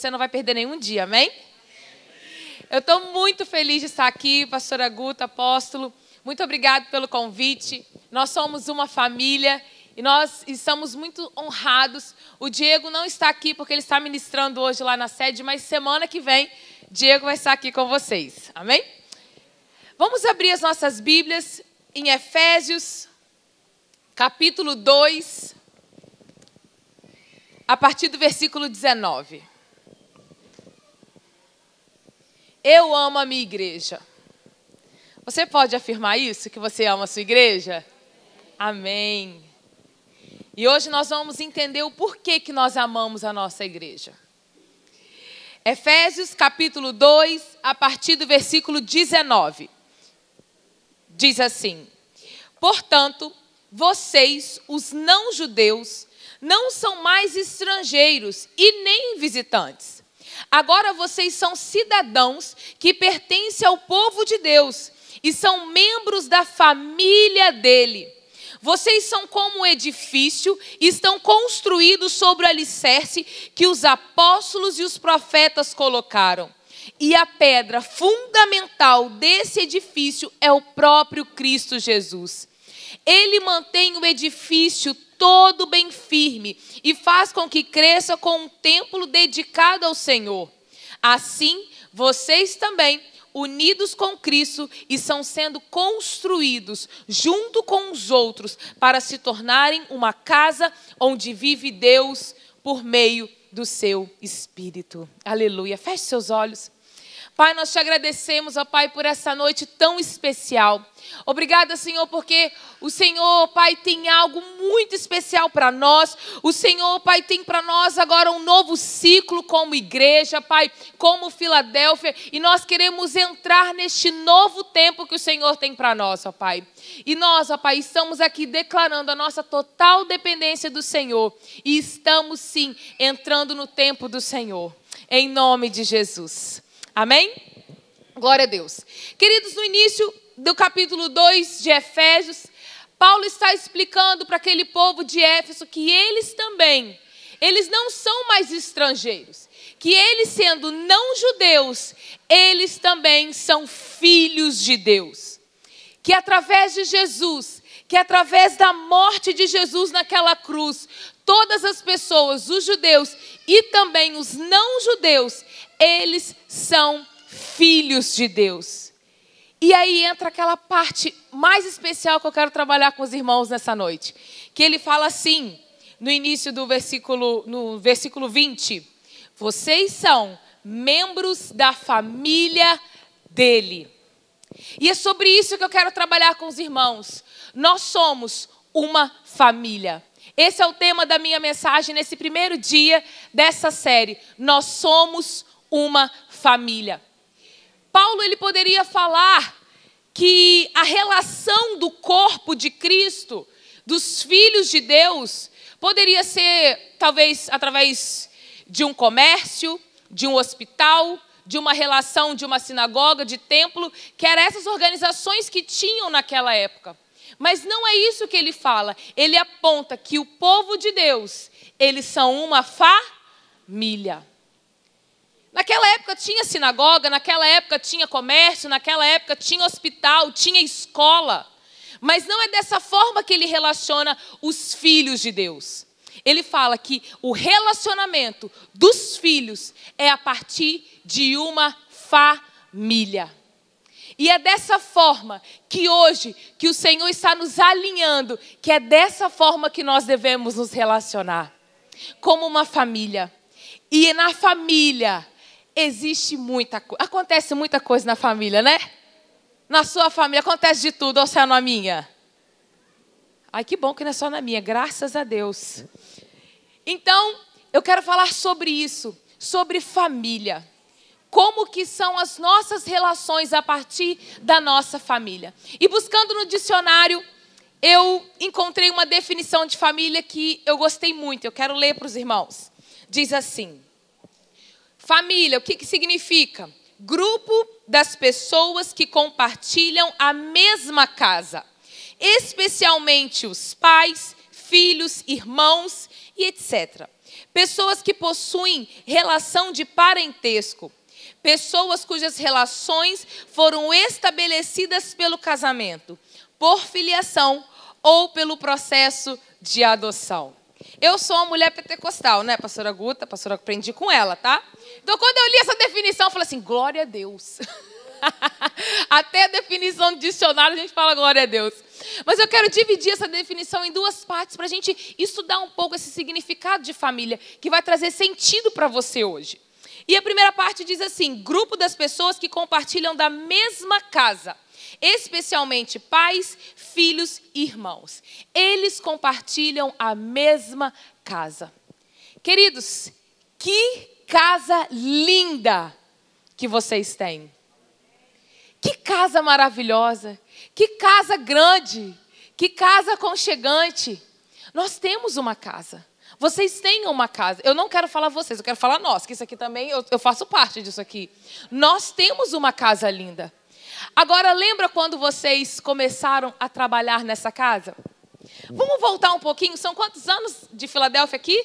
Você não vai perder nenhum dia, amém? Eu estou muito feliz de estar aqui, pastora Guta, apóstolo. Muito obrigado pelo convite. Nós somos uma família e nós estamos muito honrados. O Diego não está aqui porque ele está ministrando hoje lá na sede, mas semana que vem, Diego vai estar aqui com vocês. Amém? Vamos abrir as nossas Bíblias em Efésios, capítulo 2, a partir do versículo 19. Eu amo a minha igreja. Você pode afirmar isso, que você ama a sua igreja? Amém. E hoje nós vamos entender o porquê que nós amamos a nossa igreja. Efésios capítulo 2, a partir do versículo 19. Diz assim: Portanto, vocês, os não-judeus, não são mais estrangeiros e nem visitantes Agora vocês são cidadãos que pertencem ao povo de Deus e são membros da família dele. Vocês são como um edifício e estão construídos sobre o alicerce que os apóstolos e os profetas colocaram. E a pedra fundamental desse edifício é o próprio Cristo Jesus. Ele mantém o edifício todo bem firme e faz com que cresça com um templo dedicado ao Senhor. Assim, vocês também, unidos com Cristo, estão sendo construídos junto com os outros para se tornarem uma casa onde vive Deus por meio do seu Espírito. Aleluia. Feche seus olhos. Pai, nós te agradecemos, ó Pai, por essa noite tão especial. Obrigada, Senhor, porque o Senhor, Pai, tem algo muito especial para nós. O Senhor, Pai, tem para nós agora um novo ciclo como igreja, Pai, como Filadélfia, e nós queremos entrar neste novo tempo que o Senhor tem para nós, ó Pai. E nós, ó Pai, estamos aqui declarando a nossa total dependência do Senhor e estamos sim entrando no tempo do Senhor. Em nome de Jesus. Amém? Glória a Deus. Queridos, no início do capítulo 2 de Efésios, Paulo está explicando para aquele povo de Éfeso que eles também, eles não são mais estrangeiros, que eles sendo não judeus, eles também são filhos de Deus. Que através de Jesus, que através da morte de Jesus naquela cruz, todas as pessoas, os judeus e também os não judeus, eles são filhos de Deus. E aí entra aquela parte mais especial que eu quero trabalhar com os irmãos nessa noite. Que ele fala assim, no início do versículo, no versículo 20: Vocês são membros da família dele. E é sobre isso que eu quero trabalhar com os irmãos. Nós somos uma família. Esse é o tema da minha mensagem nesse primeiro dia dessa série. Nós somos uma família. Paulo ele poderia falar que a relação do corpo de Cristo, dos filhos de Deus, poderia ser talvez através de um comércio, de um hospital, de uma relação de uma sinagoga, de templo, que eram essas organizações que tinham naquela época. Mas não é isso que ele fala. Ele aponta que o povo de Deus, eles são uma família. Naquela época tinha sinagoga, naquela época tinha comércio, naquela época tinha hospital, tinha escola. Mas não é dessa forma que ele relaciona os filhos de Deus. Ele fala que o relacionamento dos filhos é a partir de uma família. E é dessa forma que hoje que o Senhor está nos alinhando, que é dessa forma que nós devemos nos relacionar, como uma família. E na família existe muita coisa. Acontece muita coisa na família, né? Na sua família acontece de tudo, ou se é na minha? Ai, que bom que não é só na minha, graças a Deus. Então, eu quero falar sobre isso, sobre família. Como que são as nossas relações a partir da nossa família. E buscando no dicionário, eu encontrei uma definição de família que eu gostei muito. Eu quero ler para os irmãos. Diz assim: Família, o que, que significa? Grupo das pessoas que compartilham a mesma casa, especialmente os pais, filhos, irmãos e etc. pessoas que possuem relação de parentesco, pessoas cujas relações foram estabelecidas pelo casamento, por filiação ou pelo processo de adoção. Eu sou uma mulher pentecostal, né, pastora Guta? Pastora, aprendi com ela, tá? Então, quando eu li essa definição, eu falei assim: glória a Deus. Até a definição do dicionário a gente fala glória a Deus. Mas eu quero dividir essa definição em duas partes para a gente estudar um pouco esse significado de família que vai trazer sentido para você hoje. E a primeira parte diz assim: grupo das pessoas que compartilham da mesma casa, especialmente pais, filhos e irmãos. Eles compartilham a mesma casa. Queridos, que casa linda que vocês têm. Que casa maravilhosa, que casa grande, que casa aconchegante. Nós temos uma casa. Vocês têm uma casa. Eu não quero falar vocês, eu quero falar nós, que isso aqui também, eu, eu faço parte disso aqui. Nós temos uma casa linda. Agora, lembra quando vocês começaram a trabalhar nessa casa? Vamos voltar um pouquinho. São quantos anos de Filadélfia aqui?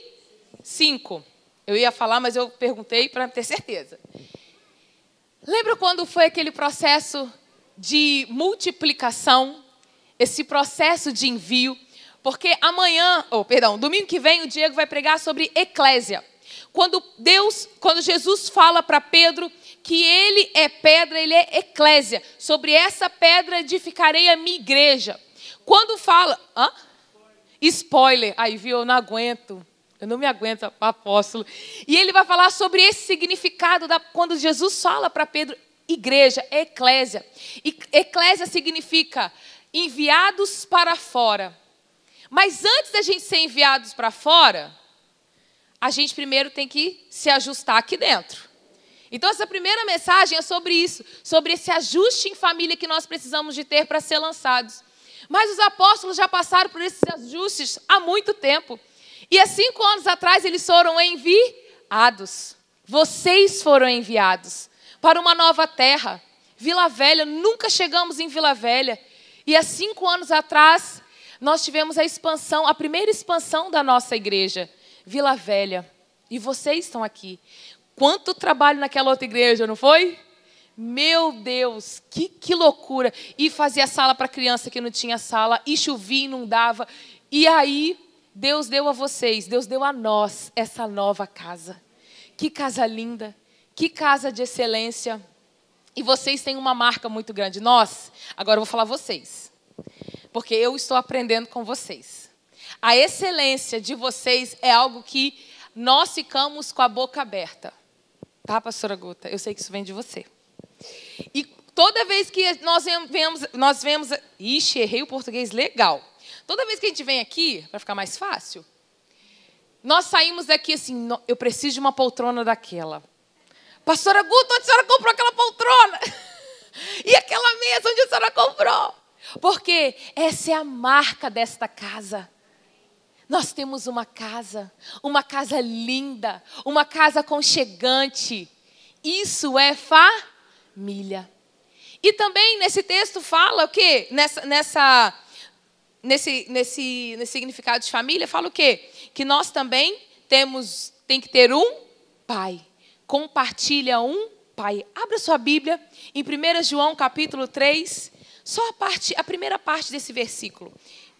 Cinco. Eu ia falar, mas eu perguntei para ter certeza. Lembra quando foi aquele processo de multiplicação, esse processo de envio? Porque amanhã, ou oh, perdão, domingo que vem o Diego vai pregar sobre eclésia. Quando Deus, quando Jesus fala para Pedro que ele é pedra, ele é eclésia. Sobre essa pedra edificarei a minha igreja. Quando fala, hã? Spoiler, aí viu, eu não aguento. Eu não me aguento, apóstolo. E ele vai falar sobre esse significado da, quando Jesus fala para Pedro, igreja, eclésia. E, eclésia significa enviados para fora. Mas antes da gente ser enviados para fora, a gente primeiro tem que se ajustar aqui dentro. Então, essa primeira mensagem é sobre isso, sobre esse ajuste em família que nós precisamos de ter para ser lançados. Mas os apóstolos já passaram por esses ajustes há muito tempo. E há cinco anos atrás eles foram enviados. Vocês foram enviados para uma nova terra. Vila Velha, nunca chegamos em Vila Velha. E há cinco anos atrás, nós tivemos a expansão, a primeira expansão da nossa igreja, Vila Velha. E vocês estão aqui. Quanto trabalho naquela outra igreja, não foi? Meu Deus, que, que loucura! E fazia sala para criança que não tinha sala, e chovia e não dava. E aí, Deus deu a vocês, Deus deu a nós essa nova casa. Que casa linda, que casa de excelência. E vocês têm uma marca muito grande. Nós, agora eu vou falar vocês, porque eu estou aprendendo com vocês. A excelência de vocês é algo que nós ficamos com a boca aberta. Tá, pastora Guta? Eu sei que isso vem de você. E toda vez que nós vemos, nós vemos, ixi, errei o português legal. Toda vez que a gente vem aqui, para ficar mais fácil, nós saímos daqui assim, eu preciso de uma poltrona daquela. Pastora Guto, onde a senhora comprou aquela poltrona? E aquela mesa, onde a senhora comprou? Porque essa é a marca desta casa. Nós temos uma casa, uma casa linda, uma casa aconchegante. Isso é família. E também nesse texto fala o quê? Nessa, nessa nesse, nesse, nesse significado de família, fala o quê? Que nós também temos, tem que ter um pai. Compartilha um pai. Abra sua Bíblia em 1 João capítulo 3, só a, parte, a primeira parte desse versículo.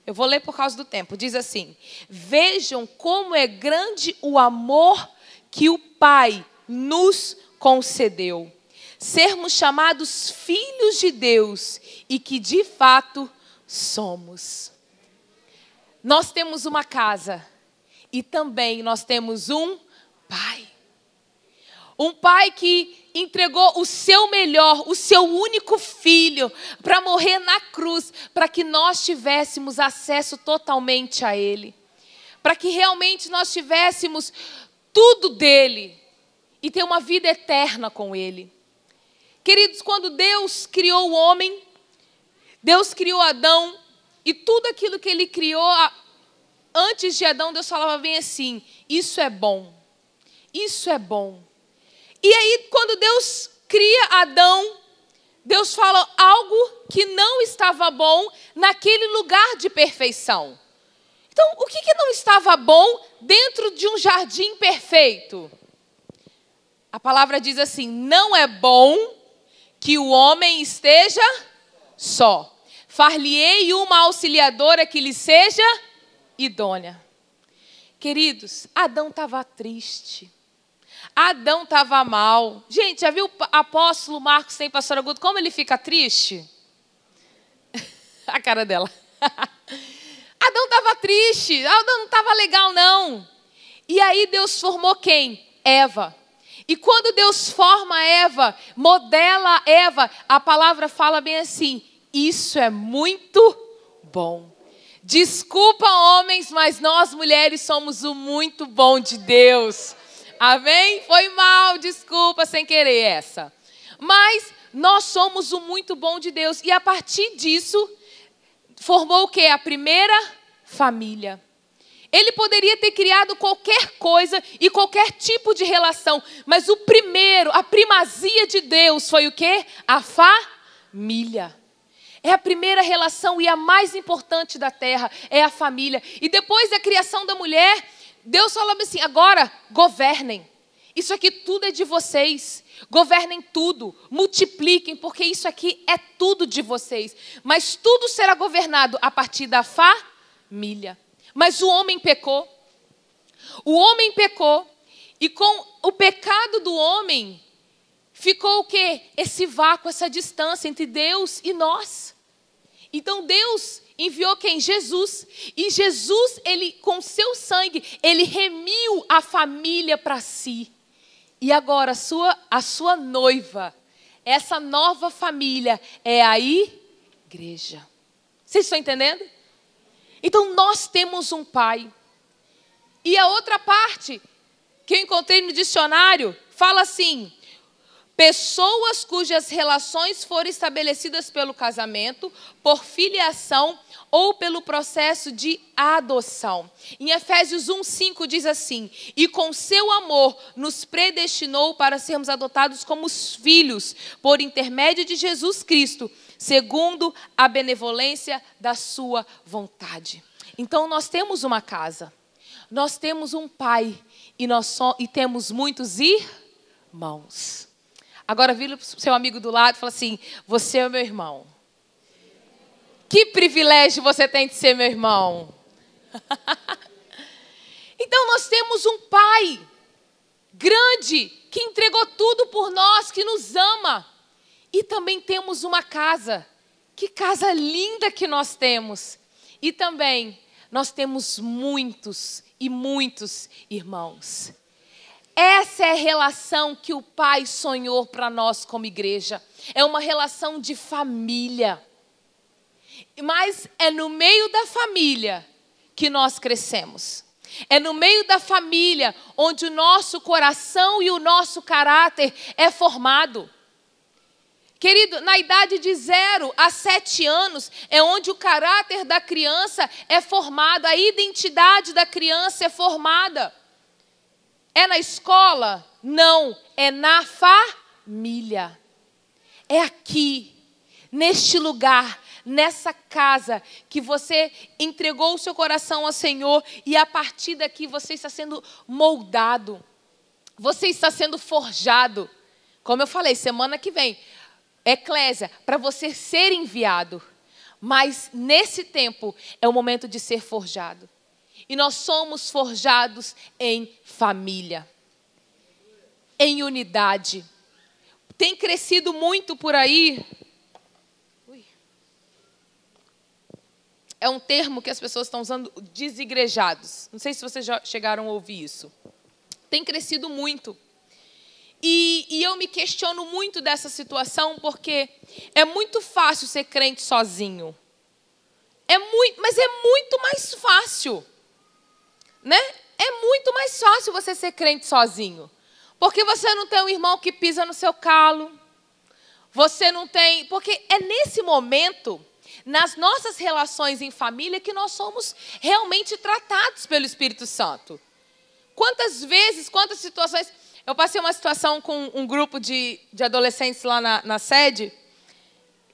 Eu vou ler por causa do tempo. Diz assim: Vejam como é grande o amor que o Pai nos concedeu. Sermos chamados filhos de Deus e que de fato somos. Nós temos uma casa e também nós temos um pai. Um pai que entregou o seu melhor, o seu único filho, para morrer na cruz, para que nós tivéssemos acesso totalmente a Ele. Para que realmente nós tivéssemos tudo dele e ter uma vida eterna com Ele. Queridos, quando Deus criou o homem, Deus criou Adão, e tudo aquilo que ele criou antes de Adão, Deus falava bem assim: Isso é bom. Isso é bom. E aí, quando Deus cria Adão, Deus fala algo que não estava bom naquele lugar de perfeição. Então, o que, que não estava bom dentro de um jardim perfeito? A palavra diz assim: não é bom que o homem esteja só. Far-lhe-ei uma auxiliadora que lhe seja idônea. Queridos, Adão estava triste. Adão estava mal. Gente, já viu o apóstolo Marcos sem pastor Agudo? Como ele fica triste? A cara dela. Adão estava triste. Adão não estava legal, não. E aí Deus formou quem? Eva. E quando Deus forma Eva, modela Eva, a palavra fala bem assim: isso é muito bom. Desculpa, homens, mas nós mulheres somos o muito bom de Deus. Amém? Foi mal, desculpa, sem querer essa. Mas nós somos o muito bom de Deus. E a partir disso, formou o que? A primeira família. Ele poderia ter criado qualquer coisa e qualquer tipo de relação, mas o primeiro, a primazia de Deus foi o que? A família. É a primeira relação e a mais importante da terra, é a família. E depois da criação da mulher, Deus falou assim: agora governem. Isso aqui tudo é de vocês. Governem tudo, multipliquem, porque isso aqui é tudo de vocês. Mas tudo será governado a partir da família. Mas o homem pecou. O homem pecou. E com o pecado do homem, ficou o quê? Esse vácuo, essa distância entre Deus e nós. Então Deus enviou quem? Jesus. E Jesus, ele com seu sangue, ele remiu a família para si. E agora a sua, a sua noiva, essa nova família é a igreja. Vocês estão entendendo? Então nós temos um pai. E a outra parte que eu encontrei no dicionário fala assim: pessoas cujas relações foram estabelecidas pelo casamento, por filiação ou pelo processo de adoção. Em Efésios 1:5 diz assim: "E com seu amor nos predestinou para sermos adotados como filhos por intermédio de Jesus Cristo, segundo a benevolência da sua vontade. Então nós temos uma casa, nós temos um pai e nós e temos muitos irmãos. Agora vira para o seu amigo do lado e fala assim: Você é meu irmão. Que privilégio você tem de ser meu irmão. então nós temos um pai grande que entregou tudo por nós, que nos ama. E também temos uma casa. Que casa linda que nós temos. E também nós temos muitos e muitos irmãos. Essa é a relação que o Pai sonhou para nós como igreja. É uma relação de família. Mas é no meio da família que nós crescemos. É no meio da família onde o nosso coração e o nosso caráter é formado. Querido, na idade de zero a sete anos é onde o caráter da criança é formado, a identidade da criança é formada. É na escola? Não, é na família. É aqui, neste lugar, nessa casa, que você entregou o seu coração ao Senhor e a partir daqui você está sendo moldado, você está sendo forjado. Como eu falei, semana que vem, eclésia, para você ser enviado. Mas nesse tempo é o momento de ser forjado. E nós somos forjados em família, em unidade. Tem crescido muito por aí. É um termo que as pessoas estão usando, desigrejados. Não sei se vocês já chegaram a ouvir isso. Tem crescido muito. E, e, eu me questiono muito dessa situação porque é muito fácil ser crente sozinho. É muito, mas é muito mais fácil, né? É muito mais fácil você ser crente sozinho, porque você não tem um irmão que pisa no seu calo. Você não tem, porque é nesse momento, nas nossas relações em família, que nós somos realmente tratados pelo Espírito Santo. Quantas vezes, quantas situações eu passei uma situação com um grupo de, de adolescentes lá na, na sede.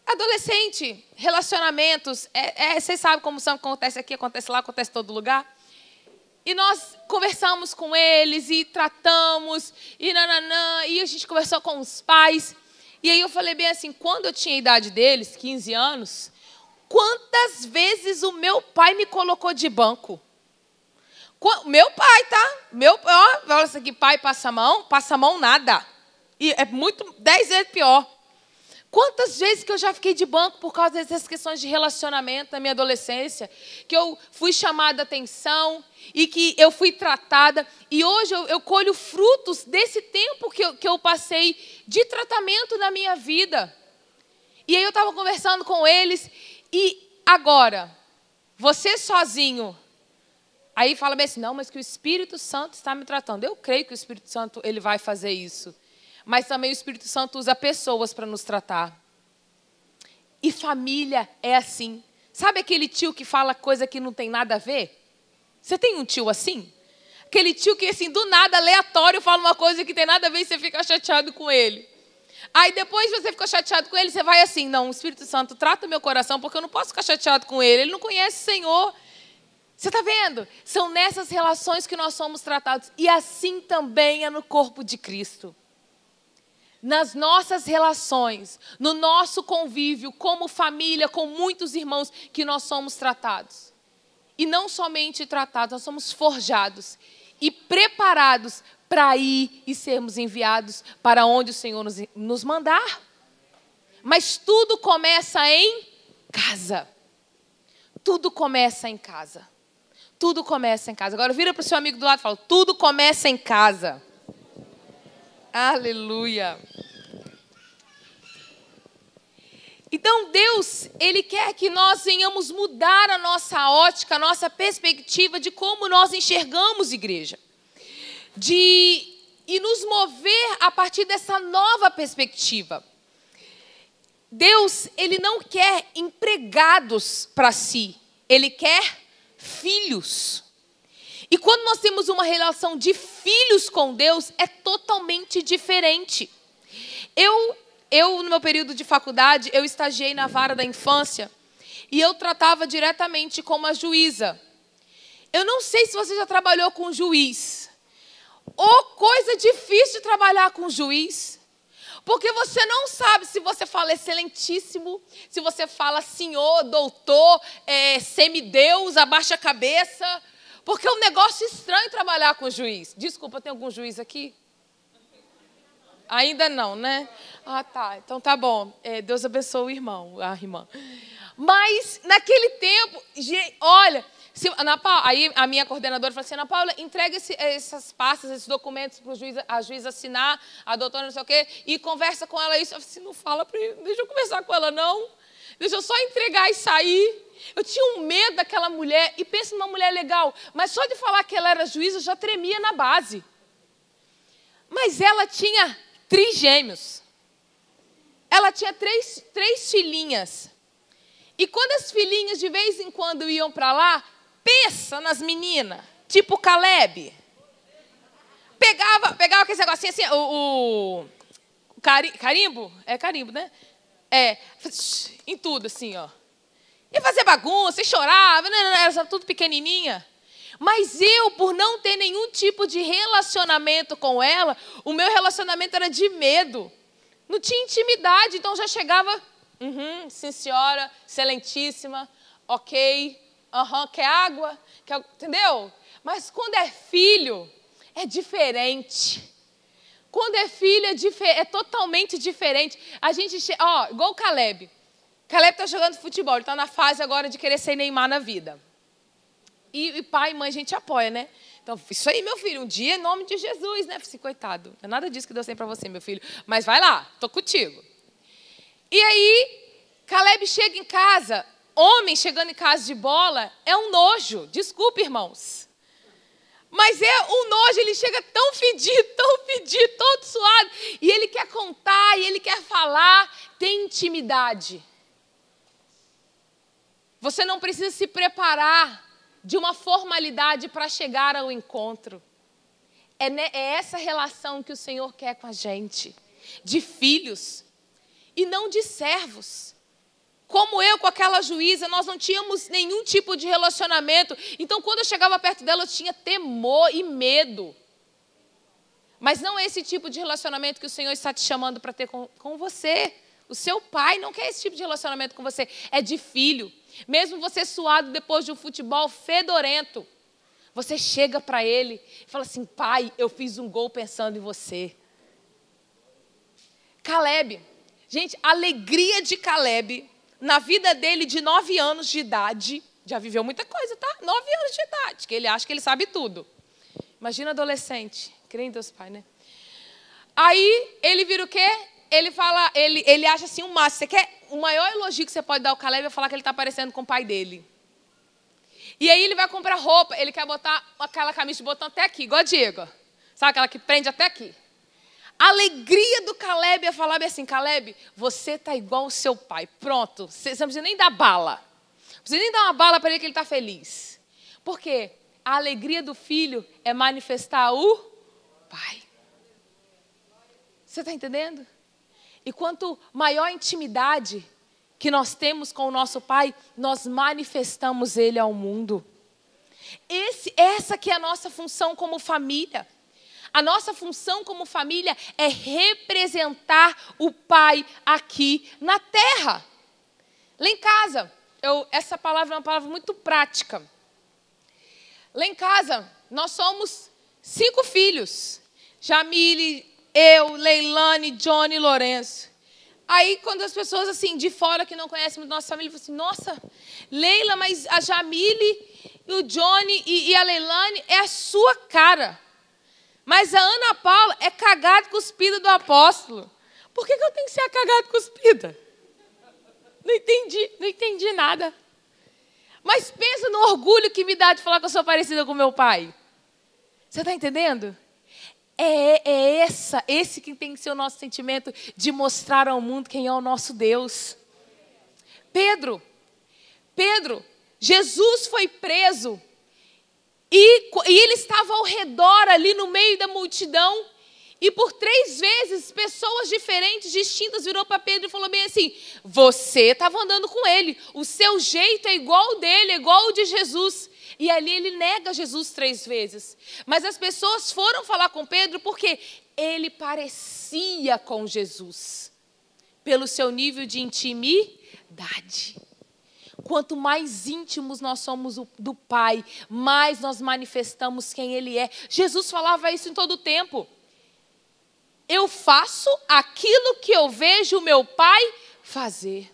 adolescente, relacionamentos, é, é, vocês sabem como são, acontece aqui, acontece lá, acontece em todo lugar. E nós conversamos com eles e tratamos, e nananã, e a gente conversou com os pais. E aí eu falei bem assim, quando eu tinha a idade deles, 15 anos, quantas vezes o meu pai me colocou de banco? Meu pai, tá? Meu, ó, fala isso aqui, pai passa a mão, passa a mão nada. E é muito, dez vezes pior. Quantas vezes que eu já fiquei de banco por causa dessas questões de relacionamento na minha adolescência, que eu fui chamada atenção e que eu fui tratada, e hoje eu, eu colho frutos desse tempo que eu, que eu passei de tratamento na minha vida. E aí eu estava conversando com eles, e agora, você sozinho, aí fala bem assim, não, mas que o Espírito Santo está me tratando. Eu creio que o Espírito Santo ele vai fazer isso mas também o Espírito Santo usa pessoas para nos tratar. E família é assim. Sabe aquele tio que fala coisa que não tem nada a ver? Você tem um tio assim? Aquele tio que, assim, do nada, aleatório, fala uma coisa que tem nada a ver e você fica chateado com ele. Aí depois você ficou chateado com ele, você vai assim, não, o Espírito Santo trata meu coração, porque eu não posso ficar chateado com ele, ele não conhece o Senhor. Você está vendo? São nessas relações que nós somos tratados. E assim também é no corpo de Cristo nas nossas relações, no nosso convívio, como família, com muitos irmãos, que nós somos tratados. E não somente tratados, nós somos forjados e preparados para ir e sermos enviados para onde o Senhor nos, nos mandar. Mas tudo começa em casa. Tudo começa em casa. Tudo começa em casa. Agora vira para o seu amigo do lado e fala: tudo começa em casa. Aleluia. Então Deus, Ele quer que nós venhamos mudar a nossa ótica, a nossa perspectiva de como nós enxergamos igreja. De, e nos mover a partir dessa nova perspectiva. Deus, Ele não quer empregados para si, Ele quer filhos. E quando nós temos uma relação de filhos com Deus, é totalmente diferente. Eu, eu no meu período de faculdade, eu estagiei na vara da infância e eu tratava diretamente com uma juíza. Eu não sei se você já trabalhou com juiz. Ou coisa difícil de trabalhar com juiz. Porque você não sabe se você fala excelentíssimo, se você fala senhor, doutor, é, semideus, abaixa a cabeça, porque é um negócio estranho trabalhar com juiz. Desculpa, tem algum juiz aqui? Ainda não, né? Ah, tá. Então tá bom. É, Deus abençoe o irmão, a irmã. Mas naquele tempo, olha, se, Ana Paula, aí a minha coordenadora falou assim: Ana Paula, entrega esse, essas pastas, esses documentos para juiz, a juiz assinar, a doutora não sei o quê, e conversa com ela isso. Eu falei assim: não fala para deixa eu conversar com ela, não. Deixa eu só entregar e sair. Eu tinha um medo daquela mulher, e penso numa mulher legal, mas só de falar que ela era juíza, eu já tremia na base. Mas ela tinha trigêmeos. Ela tinha três, três filhinhas. E quando as filhinhas de vez em quando iam para lá, pensa nas meninas, tipo Caleb. Pegava, pegava aquele negocinho assim, o, o carimbo, é carimbo, né? É, em tudo assim, ó. E fazia bagunça, e chorava, era tudo pequenininha. Mas eu, por não ter nenhum tipo de relacionamento com ela, o meu relacionamento era de medo. Não tinha intimidade, então já chegava, uhum, sim senhora, excelentíssima, ok, uhum, quer água, quer, entendeu? Mas quando é filho, é diferente. Quando é filho, é, é totalmente diferente. A gente, ó, igual o Caleb. Caleb está jogando futebol, ele está na fase agora de querer ser Neymar na vida. E, e, pai e mãe a gente apoia, né? Então, isso aí, meu filho, um dia em nome de Jesus, né? Assim, coitado, não é nada disso que Deus tem para você, meu filho. Mas vai lá, tô contigo. E aí, Caleb chega em casa, homem chegando em casa de bola, é um nojo. Desculpe, irmãos. Mas é um nojo, ele chega tão fedido, tão fedido, todo suado. E ele quer contar, e ele quer falar, tem intimidade. Você não precisa se preparar de uma formalidade para chegar ao encontro. É, é essa relação que o Senhor quer com a gente, de filhos e não de servos. Como eu com aquela juíza, nós não tínhamos nenhum tipo de relacionamento. Então, quando eu chegava perto dela, eu tinha temor e medo. Mas não é esse tipo de relacionamento que o Senhor está te chamando para ter com, com você. O seu pai não quer esse tipo de relacionamento com você. É de filho. Mesmo você suado depois de um futebol fedorento, você chega para ele e fala assim: Pai, eu fiz um gol pensando em você. Caleb. Gente, a alegria de Caleb na vida dele de nove anos de idade, já viveu muita coisa, tá? Nove anos de idade, que ele acha que ele sabe tudo. Imagina adolescente, crê em Deus Pai, né? Aí ele vira o quê? Ele fala, ele, ele acha assim um máximo. Você quer o maior elogio que você pode dar ao Caleb é falar que ele está parecendo com o pai dele. E aí ele vai comprar roupa, ele quer botar aquela camisa de botão até aqui, igual a Diego. Sabe aquela que prende até aqui? A alegria do Caleb é falar assim: Caleb, você tá igual o seu pai. Pronto, você não precisa nem dar bala. Não precisa nem dar uma bala para ele que ele está feliz. Por quê? A alegria do filho é manifestar o pai. Você está entendendo? E quanto maior a intimidade que nós temos com o nosso pai, nós manifestamos ele ao mundo. Esse, essa que é a nossa função como família. A nossa função como família é representar o Pai aqui na terra. Lá em casa, eu, essa palavra é uma palavra muito prática. Lá em casa, nós somos cinco filhos: Jamile, eu, Leilane, Johnny e Lourenço. Aí, quando as pessoas assim de fora que não conhecem muito nossa família, falam assim: Nossa, Leila, mas a Jamile, o Johnny e, e a Leilane é a sua cara. Mas a Ana Paula é cagada cuspida do apóstolo. Por que, que eu tenho que ser a cagada cuspida? Não entendi, não entendi nada. Mas pensa no orgulho que me dá de falar que eu sou parecida com meu pai. Você está entendendo? É, é essa, esse que tem que ser o nosso sentimento de mostrar ao mundo quem é o nosso Deus. Pedro, Pedro, Jesus foi preso e, e ele estava ao redor, ali no meio da multidão. E por três vezes, pessoas diferentes, distintas, virou para Pedro e falou bem assim: Você estava andando com ele, o seu jeito é igual ao dele, é igual ao de Jesus. E ali ele nega Jesus três vezes. Mas as pessoas foram falar com Pedro porque ele parecia com Jesus, pelo seu nível de intimidade. Quanto mais íntimos nós somos do Pai, mais nós manifestamos quem Ele é. Jesus falava isso em todo o tempo. Eu faço aquilo que eu vejo o meu Pai fazer.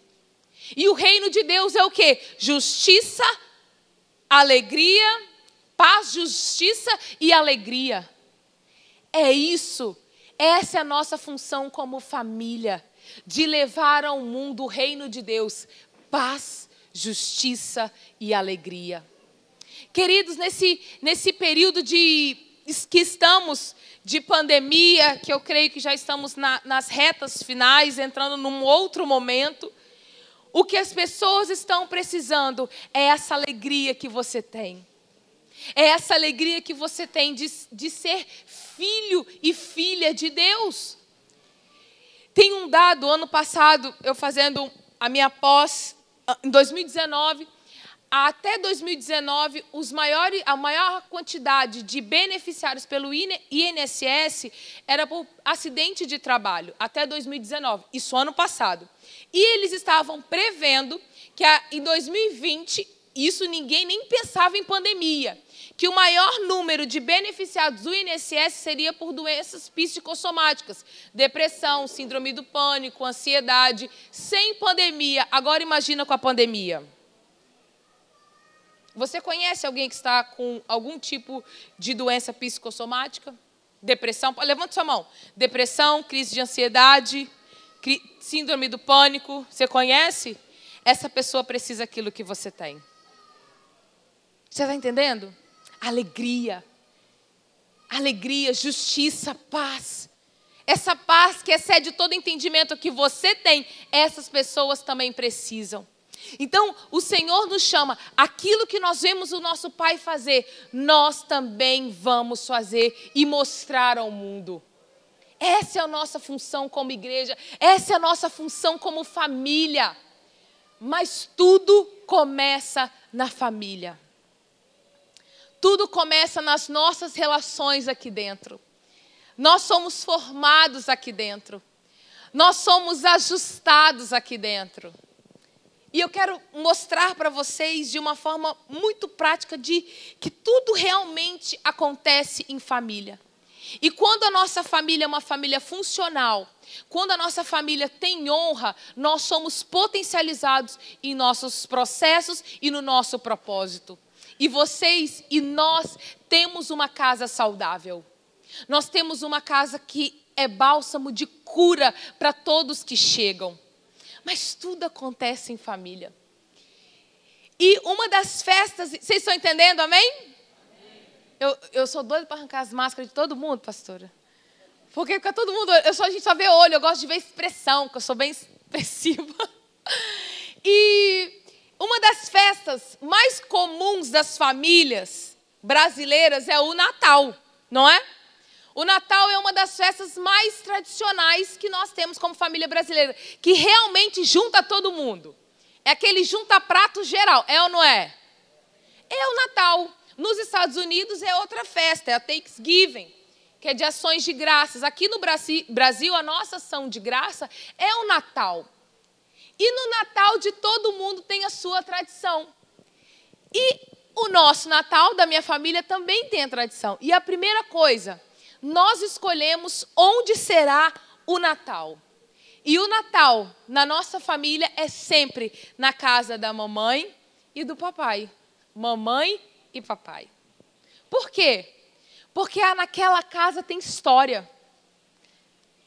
E o reino de Deus é o que? Justiça, alegria, paz, justiça e alegria. É isso. Essa é a nossa função como família, de levar ao mundo o reino de Deus, paz, justiça e alegria. Queridos, nesse, nesse período de que estamos de pandemia, que eu creio que já estamos na, nas retas finais, entrando num outro momento, o que as pessoas estão precisando é essa alegria que você tem. É essa alegria que você tem de, de ser filho e filha de Deus. Tem um dado, ano passado, eu fazendo a minha pós em 2019, até 2019, os maiores, a maior quantidade de beneficiários pelo INSS era por acidente de trabalho, até 2019, isso ano passado. E eles estavam prevendo que em 2020, isso ninguém nem pensava em pandemia, que o maior número de beneficiados do INSS seria por doenças psicossomáticas, depressão, síndrome do pânico, ansiedade, sem pandemia. Agora imagina com a pandemia. Você conhece alguém que está com algum tipo de doença psicossomática? Depressão? Levanta sua mão. Depressão, crise de ansiedade, síndrome do pânico. Você conhece? Essa pessoa precisa aquilo que você tem. Você está entendendo? Alegria. Alegria, justiça, paz. Essa paz que excede todo entendimento que você tem, essas pessoas também precisam. Então, o Senhor nos chama, aquilo que nós vemos o nosso Pai fazer, nós também vamos fazer e mostrar ao mundo. Essa é a nossa função como igreja, essa é a nossa função como família. Mas tudo começa na família. Tudo começa nas nossas relações aqui dentro. Nós somos formados aqui dentro. Nós somos ajustados aqui dentro. E eu quero mostrar para vocês de uma forma muito prática de que tudo realmente acontece em família. E quando a nossa família é uma família funcional, quando a nossa família tem honra, nós somos potencializados em nossos processos e no nosso propósito. E vocês e nós temos uma casa saudável. Nós temos uma casa que é bálsamo de cura para todos que chegam. Mas tudo acontece em família. E uma das festas, vocês estão entendendo, amém? Eu, eu sou doida para arrancar as máscaras de todo mundo, pastora. Porque fica todo mundo. Eu só, a gente só vê olho, eu gosto de ver expressão, que eu sou bem expressiva. E uma das festas mais comuns das famílias brasileiras é o Natal, não é? O Natal é uma das festas mais tradicionais que nós temos como família brasileira, que realmente junta todo mundo. É aquele junta-prato geral, é ou não é? É o Natal. Nos Estados Unidos é outra festa, é a Thanksgiving, que é de ações de graças. Aqui no Brasil, a nossa ação de graça é o Natal. E no Natal de todo mundo tem a sua tradição. E o nosso Natal da minha família também tem a tradição. E a primeira coisa, nós escolhemos onde será o Natal. E o Natal na nossa família é sempre na casa da mamãe e do papai. Mamãe e papai. Por quê? Porque naquela casa tem história.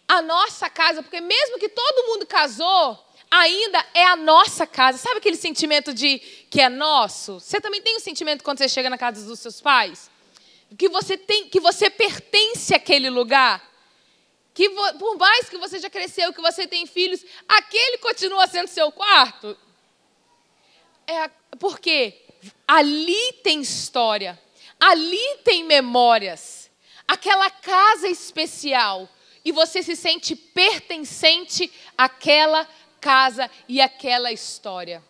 A nossa casa, porque mesmo que todo mundo casou, ainda é a nossa casa. Sabe aquele sentimento de que é nosso? Você também tem o um sentimento quando você chega na casa dos seus pais? Que você tem, que você pertence àquele lugar. Que por mais que você já cresceu, que você tem filhos, aquele continua sendo seu quarto. É porque ali tem história, ali tem memórias. Aquela casa especial e você se sente pertencente àquela casa e aquela história.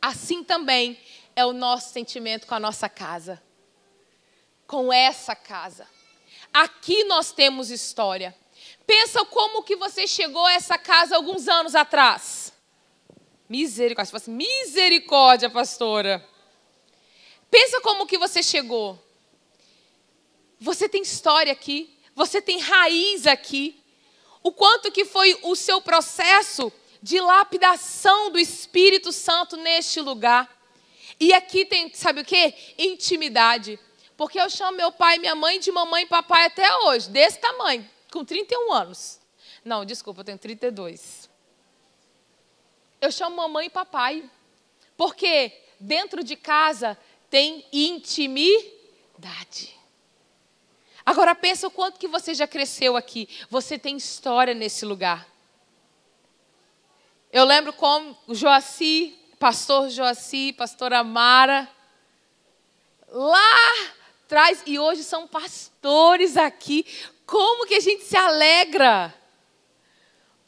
Assim também é o nosso sentimento com a nossa casa. Com essa casa. Aqui nós temos história. Pensa como que você chegou a essa casa alguns anos atrás. Misericórdia, assim, misericórdia, pastora. Pensa como que você chegou. Você tem história aqui, você tem raiz aqui. O quanto que foi o seu processo de lapidação do Espírito Santo neste lugar. E aqui tem, sabe o que? Intimidade. Porque eu chamo meu pai e minha mãe de mamãe e papai até hoje, desse tamanho, com 31 anos. Não, desculpa, eu tenho 32. Eu chamo mamãe e papai. Porque dentro de casa tem intimidade. Agora pensa o quanto que você já cresceu aqui. Você tem história nesse lugar. Eu lembro como Joaci, pastor Joaci, pastora Mara, lá atrás, e hoje são pastores aqui. Como que a gente se alegra?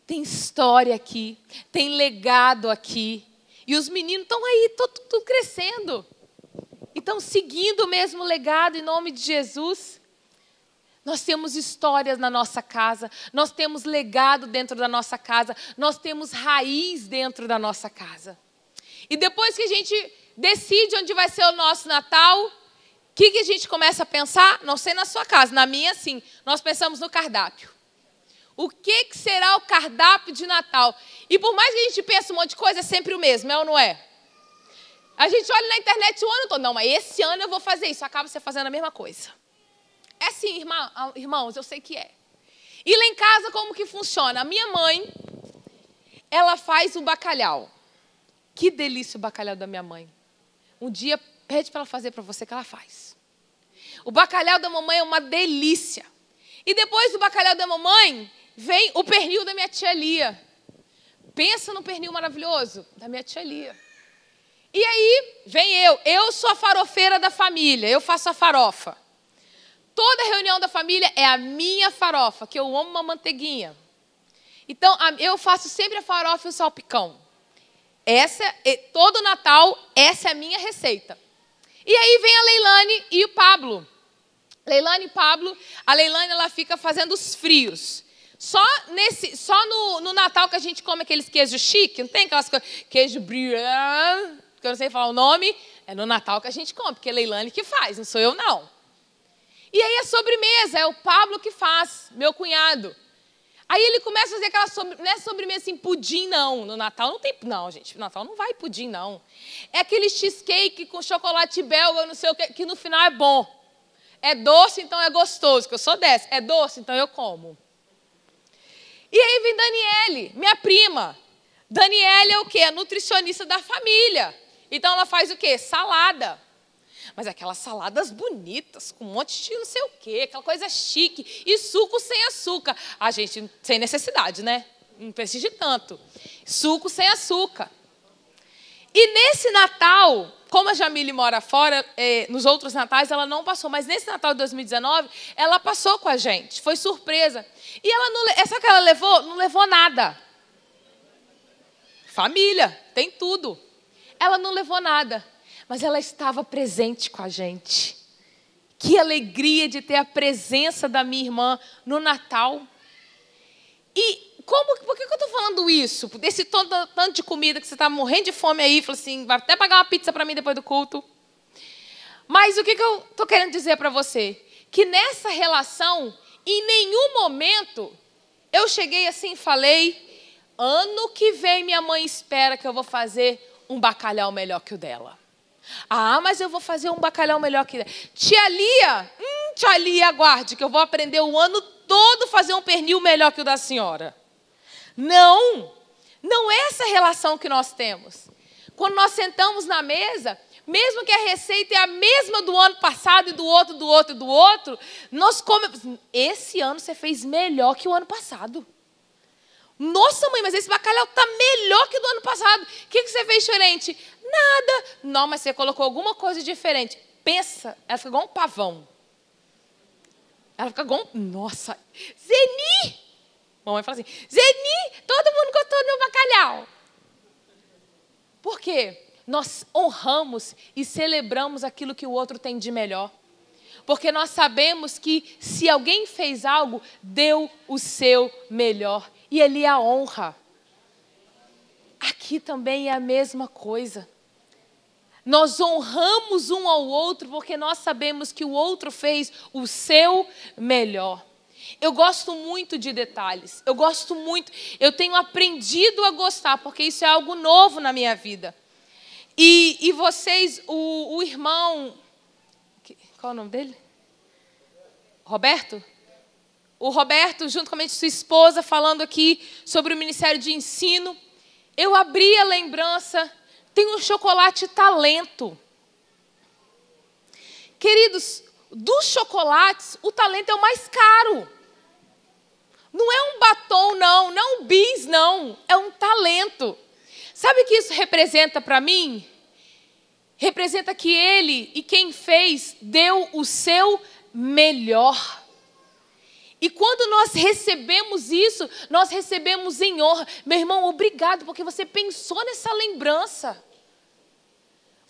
Tem história aqui, tem legado aqui. E os meninos estão aí, tudo crescendo. E estão seguindo o mesmo legado em nome de Jesus. Nós temos histórias na nossa casa, nós temos legado dentro da nossa casa, nós temos raiz dentro da nossa casa. E depois que a gente decide onde vai ser o nosso Natal, o que, que a gente começa a pensar? Não sei na sua casa, na minha sim. Nós pensamos no cardápio. O que, que será o cardápio de Natal? E por mais que a gente pense um monte de coisa, é sempre o mesmo, é ou não é? A gente olha na internet o ano todo, não, mas esse ano eu vou fazer isso, acaba você fazendo a mesma coisa. É sim, irmã, ah, irmãos, eu sei que é. E lá em casa, como que funciona? A minha mãe, ela faz o bacalhau. Que delícia o bacalhau da minha mãe. Um dia, pede para ela fazer para você que ela faz. O bacalhau da mamãe é uma delícia. E depois do bacalhau da mamãe, vem o pernil da minha tia Lia. Pensa no pernil maravilhoso da minha tia Lia. E aí, vem eu. Eu sou a farofeira da família. Eu faço a farofa. Toda reunião da família é a minha farofa, que eu amo uma manteiguinha. Então, eu faço sempre a farofa e o salpicão. Essa, todo Natal, essa é a minha receita. E aí vem a Leilane e o Pablo. Leilane e Pablo, a Leilane ela fica fazendo os frios. Só nesse, só no, no Natal que a gente come aqueles queijos chique, não tem aquelas coisas, queijo brilhant, que eu não sei falar o nome, é no Natal que a gente come, porque é Leilane que faz, não sou eu não. E aí a sobremesa é o Pablo que faz, meu cunhado. Aí ele começa a fazer aquela sobre, não é sobremesa assim, pudim não. No Natal não tem, não, gente, no Natal não vai pudim não. É aquele cheesecake com chocolate belga, não sei o que, que no final é bom. É doce, então é gostoso, que eu sou dessa. É doce, então eu como. E aí vem Daniele, minha prima. Daniele é o quê? A nutricionista da família. Então ela faz o quê? Salada. Mas aquelas saladas bonitas, com um monte de não sei o quê, aquela coisa chique. E suco sem açúcar. A gente, sem necessidade, né? Não precisa de tanto. Suco sem açúcar. E nesse Natal, como a Jamile mora fora, eh, nos outros natais ela não passou, mas nesse Natal de 2019, ela passou com a gente. Foi surpresa. E ela não, essa que ela levou, não levou nada. Família, tem tudo. Ela não levou nada, mas ela estava presente com a gente. Que alegria de ter a presença da minha irmã no Natal. E como, por que, eu estou falando isso? Desse tanto, tanto de comida que você está morrendo de fome aí, falou assim, vai até pagar uma pizza para mim depois do culto. Mas o que, que eu estou querendo dizer para você? Que nessa relação, em nenhum momento, eu cheguei assim e falei, ano que vem minha mãe espera que eu vou fazer um bacalhau melhor que o dela. Ah, mas eu vou fazer um bacalhau melhor que. Tia Lia, hum, tia Lia, aguarde, que eu vou aprender o ano todo fazer um pernil melhor que o da senhora. Não, não é essa relação que nós temos. Quando nós sentamos na mesa, mesmo que a receita é a mesma do ano passado e do outro, do outro e do outro, nós comemos. Esse ano você fez melhor que o ano passado. Nossa, mãe, mas esse bacalhau está melhor que do ano passado. O que, que você fez diferente? Nada. Não, mas você colocou alguma coisa diferente. Pensa, ela fica igual um pavão. Ela fica igual um... Nossa, Zeni! Mamãe fala assim: Zeni, todo mundo gostou do meu bacalhau. Por quê? Nós honramos e celebramos aquilo que o outro tem de melhor. Porque nós sabemos que se alguém fez algo, deu o seu melhor. E ali a honra. Aqui também é a mesma coisa. Nós honramos um ao outro porque nós sabemos que o outro fez o seu melhor. Eu gosto muito de detalhes. Eu gosto muito. Eu tenho aprendido a gostar, porque isso é algo novo na minha vida. E, e vocês, o, o irmão. Qual é o nome dele? Roberto? O Roberto, juntamente com sua esposa, falando aqui sobre o Ministério de Ensino. Eu abri a lembrança. Tem um chocolate talento. Queridos, dos chocolates, o talento é o mais caro. Não é um batom, não, não é um bis, não, é um talento. Sabe o que isso representa para mim? Representa que ele e quem fez deu o seu melhor. E quando nós recebemos isso, nós recebemos em honra. Meu irmão, obrigado, porque você pensou nessa lembrança.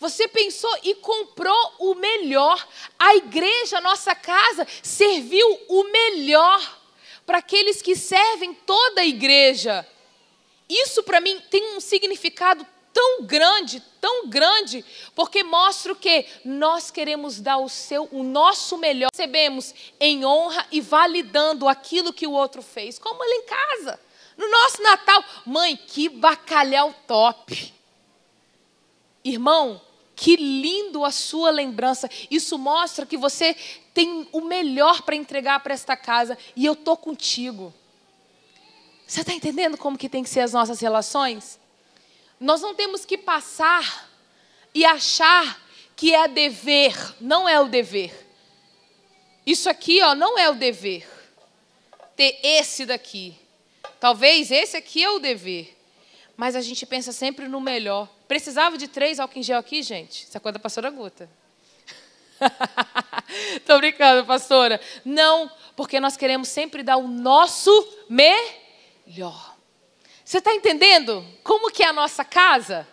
Você pensou e comprou o melhor. A igreja, a nossa casa, serviu o melhor para aqueles que servem toda a igreja. Isso para mim tem um significado tão grande, tão grande, porque mostra o que nós queremos dar o seu, o nosso melhor. Recebemos em honra e validando aquilo que o outro fez, como ele em casa. No nosso Natal, mãe, que bacalhau top. Irmão, que lindo a sua lembrança. Isso mostra que você tem o melhor para entregar para esta casa e eu tô contigo. Você está entendendo como que tem que ser as nossas relações? Nós não temos que passar e achar que é dever, não é o dever. Isso aqui, ó, não é o dever. Ter esse daqui. Talvez esse aqui é o dever. Mas a gente pensa sempre no melhor. Precisava de três álcool em gel aqui, gente? Isso é coisa da pastora Guta. Estou brincando, pastora. Não, porque nós queremos sempre dar o nosso melhor. Você está entendendo como que é a nossa casa?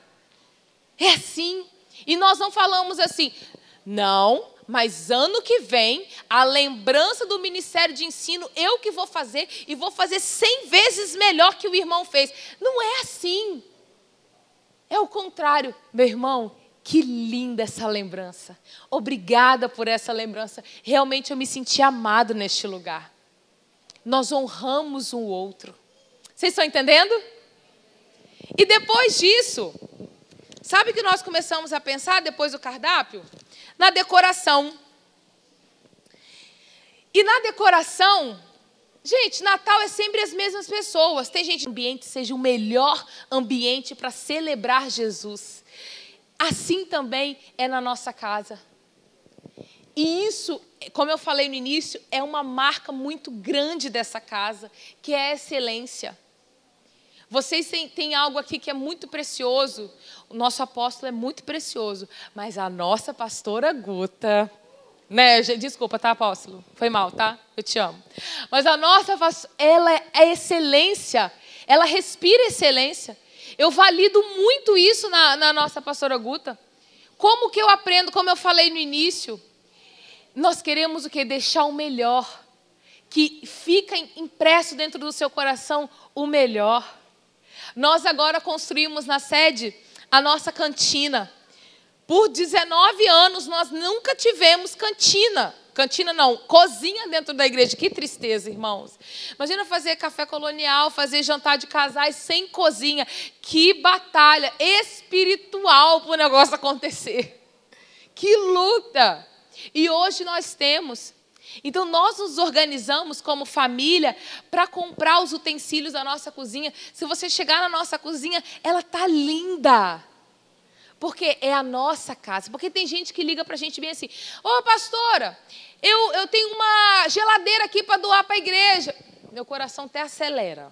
É assim. E nós não falamos assim, não, mas ano que vem, a lembrança do ministério de ensino, eu que vou fazer e vou fazer cem vezes melhor que o irmão fez. Não é assim. É o contrário. Meu irmão, que linda essa lembrança. Obrigada por essa lembrança. Realmente eu me senti amado neste lugar. Nós honramos um outro. Vocês estão entendendo? E depois disso, sabe que nós começamos a pensar depois do cardápio? Na decoração. E na decoração, gente, Natal é sempre as mesmas pessoas. Tem gente que o ambiente seja o melhor ambiente para celebrar Jesus. Assim também é na nossa casa. E isso, como eu falei no início, é uma marca muito grande dessa casa, que é a excelência. Vocês têm, têm, algo aqui que é muito precioso. O nosso apóstolo é muito precioso. Mas a nossa pastora Guta. Né? Desculpa, tá, apóstolo? Foi mal, tá? Eu te amo. Mas a nossa ela é excelência. Ela respira excelência. Eu valido muito isso na, na nossa pastora Guta. Como que eu aprendo, como eu falei no início? Nós queremos o que? Deixar o melhor. Que fica impresso dentro do seu coração o melhor. Nós agora construímos na sede a nossa cantina. Por 19 anos nós nunca tivemos cantina. Cantina não, cozinha dentro da igreja. Que tristeza, irmãos. Imagina fazer café colonial, fazer jantar de casais sem cozinha. Que batalha espiritual para o negócio acontecer. Que luta. E hoje nós temos então nós nos organizamos como família para comprar os utensílios da nossa cozinha. Se você chegar na nossa cozinha, ela tá linda. Porque é a nossa casa. Porque tem gente que liga para a gente bem assim: Ô pastora, eu, eu tenho uma geladeira aqui para doar para a igreja. Meu coração até acelera.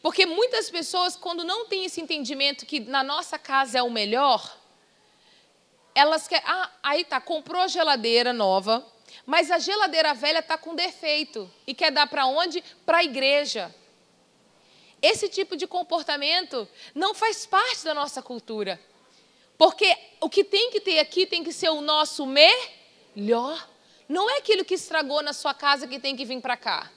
Porque muitas pessoas, quando não têm esse entendimento que na nossa casa é o melhor, elas querem. Ah, aí tá, comprou a geladeira nova, mas a geladeira velha está com defeito e quer dar para onde? Para a igreja. Esse tipo de comportamento não faz parte da nossa cultura. Porque o que tem que ter aqui tem que ser o nosso melhor. Não é aquilo que estragou na sua casa que tem que vir para cá.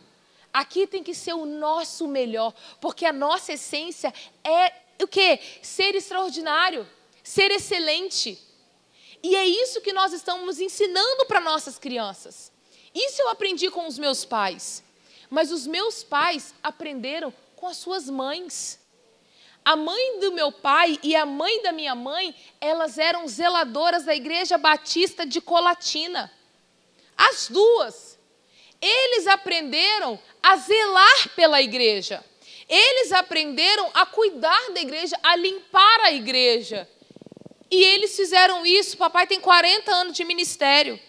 Aqui tem que ser o nosso melhor, porque a nossa essência é o quê? Ser extraordinário, ser excelente. E é isso que nós estamos ensinando para nossas crianças. Isso eu aprendi com os meus pais. Mas os meus pais aprenderam com as suas mães. A mãe do meu pai e a mãe da minha mãe, elas eram zeladoras da Igreja Batista de Colatina. As duas. Eles aprenderam a zelar pela igreja. Eles aprenderam a cuidar da igreja, a limpar a igreja. E eles fizeram isso. Papai tem 40 anos de ministério.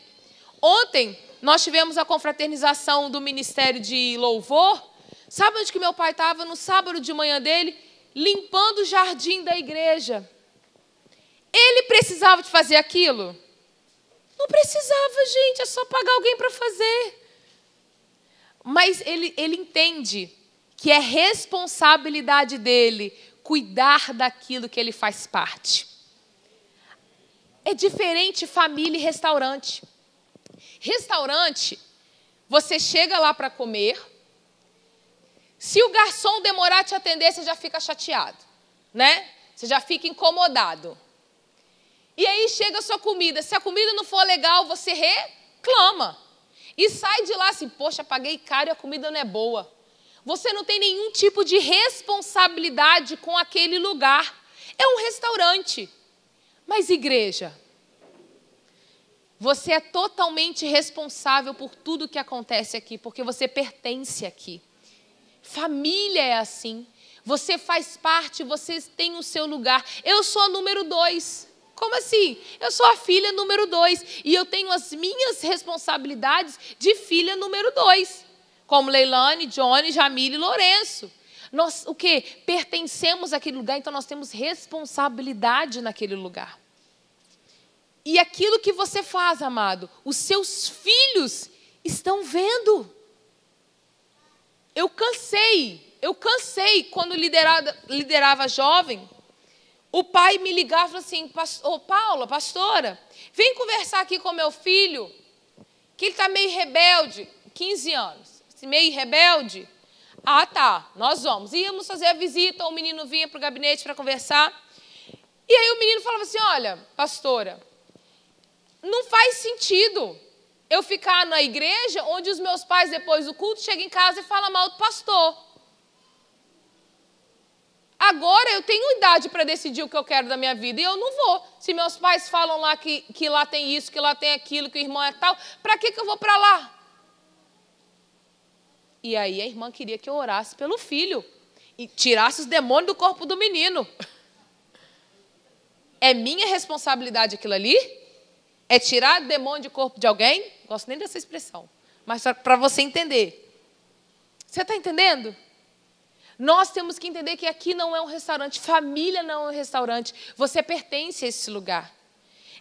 Ontem nós tivemos a confraternização do ministério de louvor. Sabe onde que meu pai estava no sábado de manhã dele? Limpando o jardim da igreja. Ele precisava de fazer aquilo? Não precisava, gente, é só pagar alguém para fazer. Mas ele, ele entende que é responsabilidade dele cuidar daquilo que ele faz parte. É diferente família e restaurante. Restaurante, você chega lá para comer. Se o garçom demorar a te atender, você já fica chateado, né? Você já fica incomodado. E aí chega a sua comida. Se a comida não for legal, você reclama. E sai de lá assim, poxa, paguei caro e a comida não é boa. Você não tem nenhum tipo de responsabilidade com aquele lugar. É um restaurante. Mas, igreja, você é totalmente responsável por tudo que acontece aqui, porque você pertence aqui. Família é assim. Você faz parte, você tem o seu lugar. Eu sou a número dois. Como assim? Eu sou a filha número dois. E eu tenho as minhas responsabilidades de filha número dois. Como Leilane, Johnny, Jamile e Lourenço. Nós, o que? Pertencemos àquele lugar, então nós temos responsabilidade naquele lugar. E aquilo que você faz, amado, os seus filhos estão vendo. Eu cansei eu cansei quando liderada, liderava jovem, o pai me ligava assim, ô Paula, pastora, vem conversar aqui com meu filho, que ele está meio rebelde, 15 anos, meio rebelde. Ah, tá, nós vamos. Íamos fazer a visita, o menino vinha para o gabinete para conversar. E aí o menino falava assim: Olha, pastora, não faz sentido eu ficar na igreja onde os meus pais, depois do culto, chegam em casa e falam mal do pastor. Agora eu tenho idade para decidir o que eu quero da minha vida e eu não vou. Se meus pais falam lá que, que lá tem isso, que lá tem aquilo, que o irmão é tal, para que, que eu vou para lá? E aí a irmã queria que eu orasse pelo filho e tirasse os demônios do corpo do menino. É minha responsabilidade aquilo ali? É tirar demônio de corpo de alguém? Gosto nem dessa expressão. Mas para você entender. Você está entendendo? Nós temos que entender que aqui não é um restaurante, família não é um restaurante. Você pertence a esse lugar.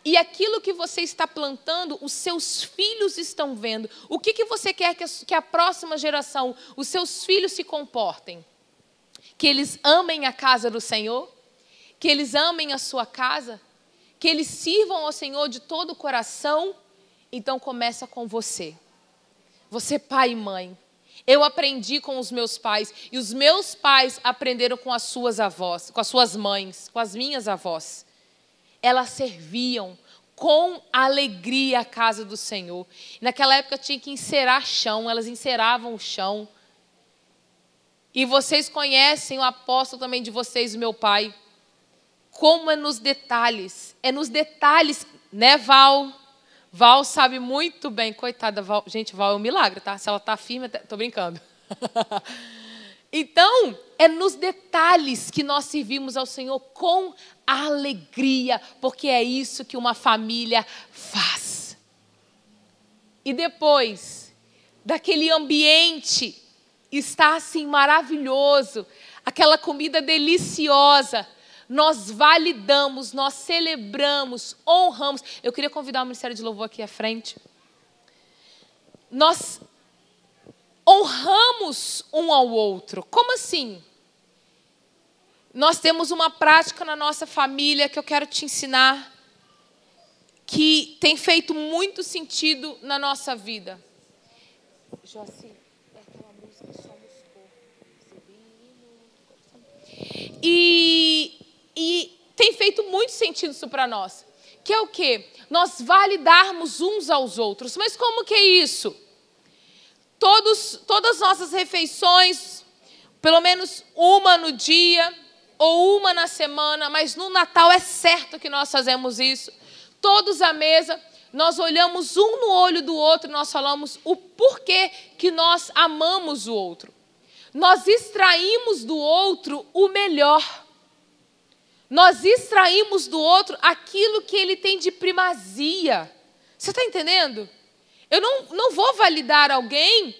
E aquilo que você está plantando, os seus filhos estão vendo. O que, que você quer que a, que a próxima geração, os seus filhos se comportem? Que eles amem a casa do Senhor? Que eles amem a sua casa? Que eles sirvam ao Senhor de todo o coração? Então começa com você. Você, pai e mãe. Eu aprendi com os meus pais e os meus pais aprenderam com as suas avós, com as suas mães, com as minhas avós elas serviam com alegria a casa do Senhor. Naquela época tinha que encerar chão, elas enceravam o chão. E vocês conhecem o apóstolo também de vocês, meu pai. Como é nos detalhes. É nos detalhes, né, Val? Val sabe muito bem, coitada, Val. Gente, Val é um milagre, tá? Se ela tá firme, tô brincando. então, é nos detalhes que nós servimos ao Senhor com alegria, porque é isso que uma família faz. E depois daquele ambiente está assim maravilhoso, aquela comida deliciosa, nós validamos, nós celebramos, honramos. Eu queria convidar o Ministério de Louvor aqui à frente. Nós honramos um ao outro. Como assim? Nós temos uma prática na nossa família que eu quero te ensinar, que tem feito muito sentido na nossa vida. Joci, é aquela música Somos E, e tem feito muito sentido isso para nós. Que é o quê? Nós validarmos uns aos outros. Mas como que é isso? Todos, todas as nossas refeições, pelo menos uma no dia, ou uma na semana, mas no Natal é certo que nós fazemos isso. Todos à mesa, nós olhamos um no olho do outro nós falamos o porquê que nós amamos o outro. Nós extraímos do outro o melhor. Nós extraímos do outro aquilo que ele tem de primazia. Você está entendendo? Eu não, não vou validar alguém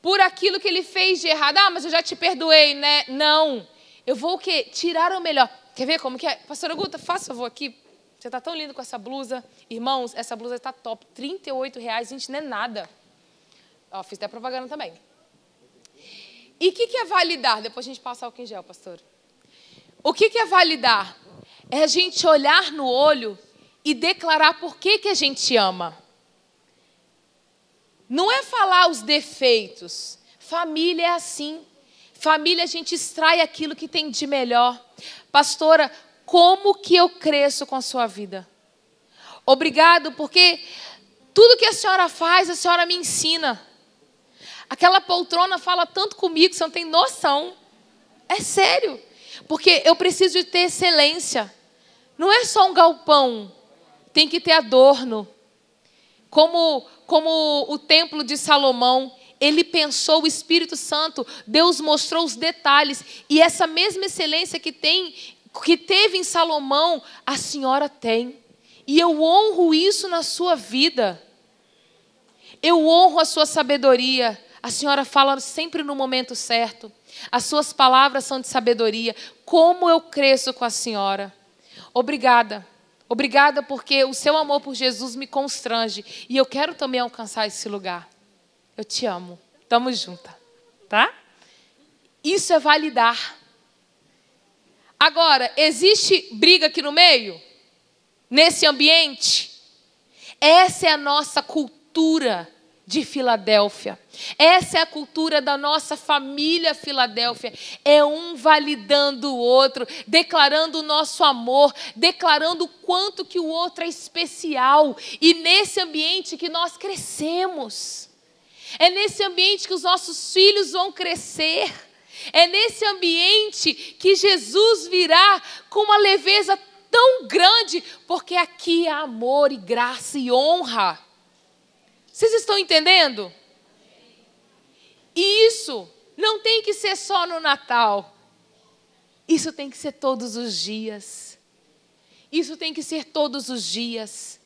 por aquilo que ele fez de errado. Ah, mas eu já te perdoei, né? Não. Eu vou o quê? Tirar o melhor. Quer ver como que é? Pastora Guta, faça favor aqui. Você está tão lindo com essa blusa. Irmãos, essa blusa está top. R$ reais, gente, não é nada. Ó, fiz até propaganda também. E o que, que é validar? Depois a gente passa álcool em gel, pastor. O que, que é validar? É a gente olhar no olho e declarar por que, que a gente ama. Não é falar os defeitos. Família é assim. Família, a gente extrai aquilo que tem de melhor. Pastora, como que eu cresço com a sua vida? Obrigado, porque tudo que a senhora faz, a senhora me ensina. Aquela poltrona fala tanto comigo, você não tem noção. É sério. Porque eu preciso de ter excelência. Não é só um galpão. Tem que ter adorno. Como, como o templo de Salomão ele pensou, o Espírito Santo, Deus mostrou os detalhes. E essa mesma excelência que tem, que teve em Salomão, a senhora tem. E eu honro isso na sua vida. Eu honro a sua sabedoria. A senhora fala sempre no momento certo. As suas palavras são de sabedoria. Como eu cresço com a senhora. Obrigada. Obrigada porque o seu amor por Jesus me constrange. E eu quero também alcançar esse lugar. Eu te amo. Tamo junta, tá? Isso é validar. Agora, existe briga aqui no meio? Nesse ambiente? Essa é a nossa cultura de Filadélfia. Essa é a cultura da nossa família Filadélfia. É um validando o outro, declarando o nosso amor, declarando o quanto que o outro é especial. E nesse ambiente que nós crescemos. É nesse ambiente que os nossos filhos vão crescer. É nesse ambiente que Jesus virá com uma leveza tão grande, porque aqui há amor e graça e honra. Vocês estão entendendo? E isso não tem que ser só no Natal. Isso tem que ser todos os dias. Isso tem que ser todos os dias.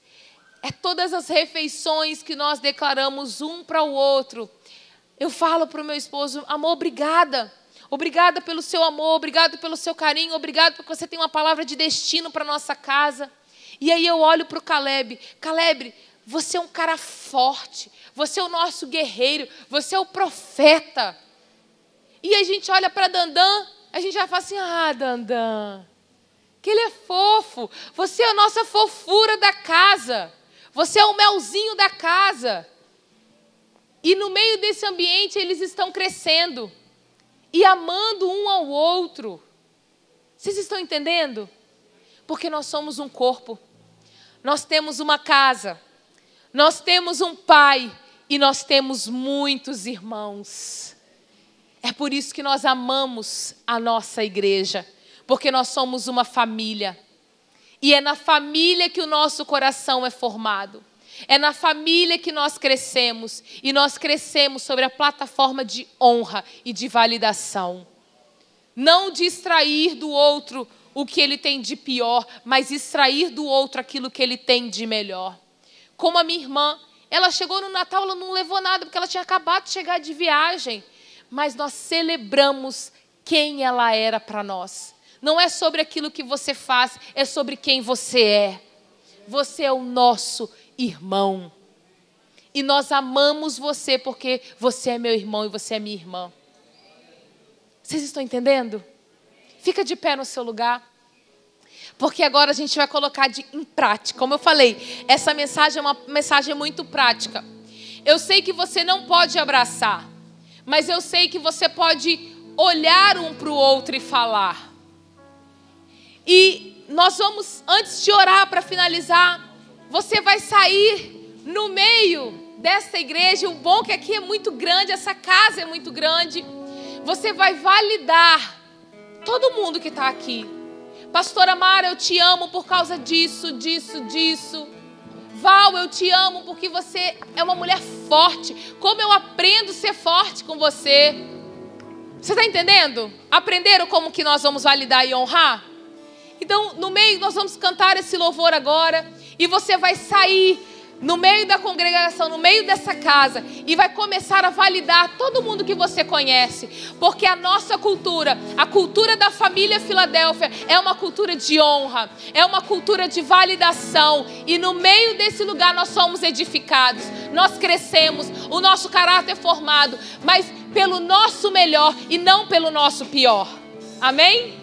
É todas as refeições que nós declaramos um para o outro. Eu falo para o meu esposo, amor, obrigada. Obrigada pelo seu amor, obrigado pelo seu carinho, obrigado porque você tem uma palavra de destino para nossa casa. E aí eu olho para o Caleb. Caleb, você é um cara forte, você é o nosso guerreiro, você é o profeta. E a gente olha para Dandan, a gente já fala assim: ah, Dandan, que ele é fofo, você é a nossa fofura da casa, você é o melzinho da casa. E no meio desse ambiente eles estão crescendo e amando um ao outro. Vocês estão entendendo? Porque nós somos um corpo, nós temos uma casa. Nós temos um pai e nós temos muitos irmãos. É por isso que nós amamos a nossa igreja, porque nós somos uma família. E é na família que o nosso coração é formado. É na família que nós crescemos. E nós crescemos sobre a plataforma de honra e de validação. Não de extrair do outro o que ele tem de pior, mas extrair do outro aquilo que ele tem de melhor como a minha irmã. Ela chegou no Natal, ela não levou nada, porque ela tinha acabado de chegar de viagem. Mas nós celebramos quem ela era para nós. Não é sobre aquilo que você faz, é sobre quem você é. Você é o nosso irmão. E nós amamos você porque você é meu irmão e você é minha irmã. Vocês estão entendendo? Fica de pé no seu lugar porque agora a gente vai colocar de, em prática. Como eu falei, essa mensagem é uma mensagem muito prática. Eu sei que você não pode abraçar, mas eu sei que você pode olhar um para o outro e falar. E nós vamos, antes de orar para finalizar, você vai sair no meio dessa igreja. O bom é que aqui é muito grande, essa casa é muito grande. Você vai validar todo mundo que está aqui. Pastora Mara, eu te amo por causa disso, disso, disso. Val, eu te amo porque você é uma mulher forte. Como eu aprendo a ser forte com você. Você está entendendo? Aprenderam como que nós vamos validar e honrar? Então, no meio, nós vamos cantar esse louvor agora. E você vai sair no meio da congregação, no meio dessa casa, e vai começar a validar todo mundo que você conhece, porque a nossa cultura, a cultura da família Filadélfia, é uma cultura de honra, é uma cultura de validação, e no meio desse lugar nós somos edificados, nós crescemos, o nosso caráter é formado, mas pelo nosso melhor e não pelo nosso pior. Amém?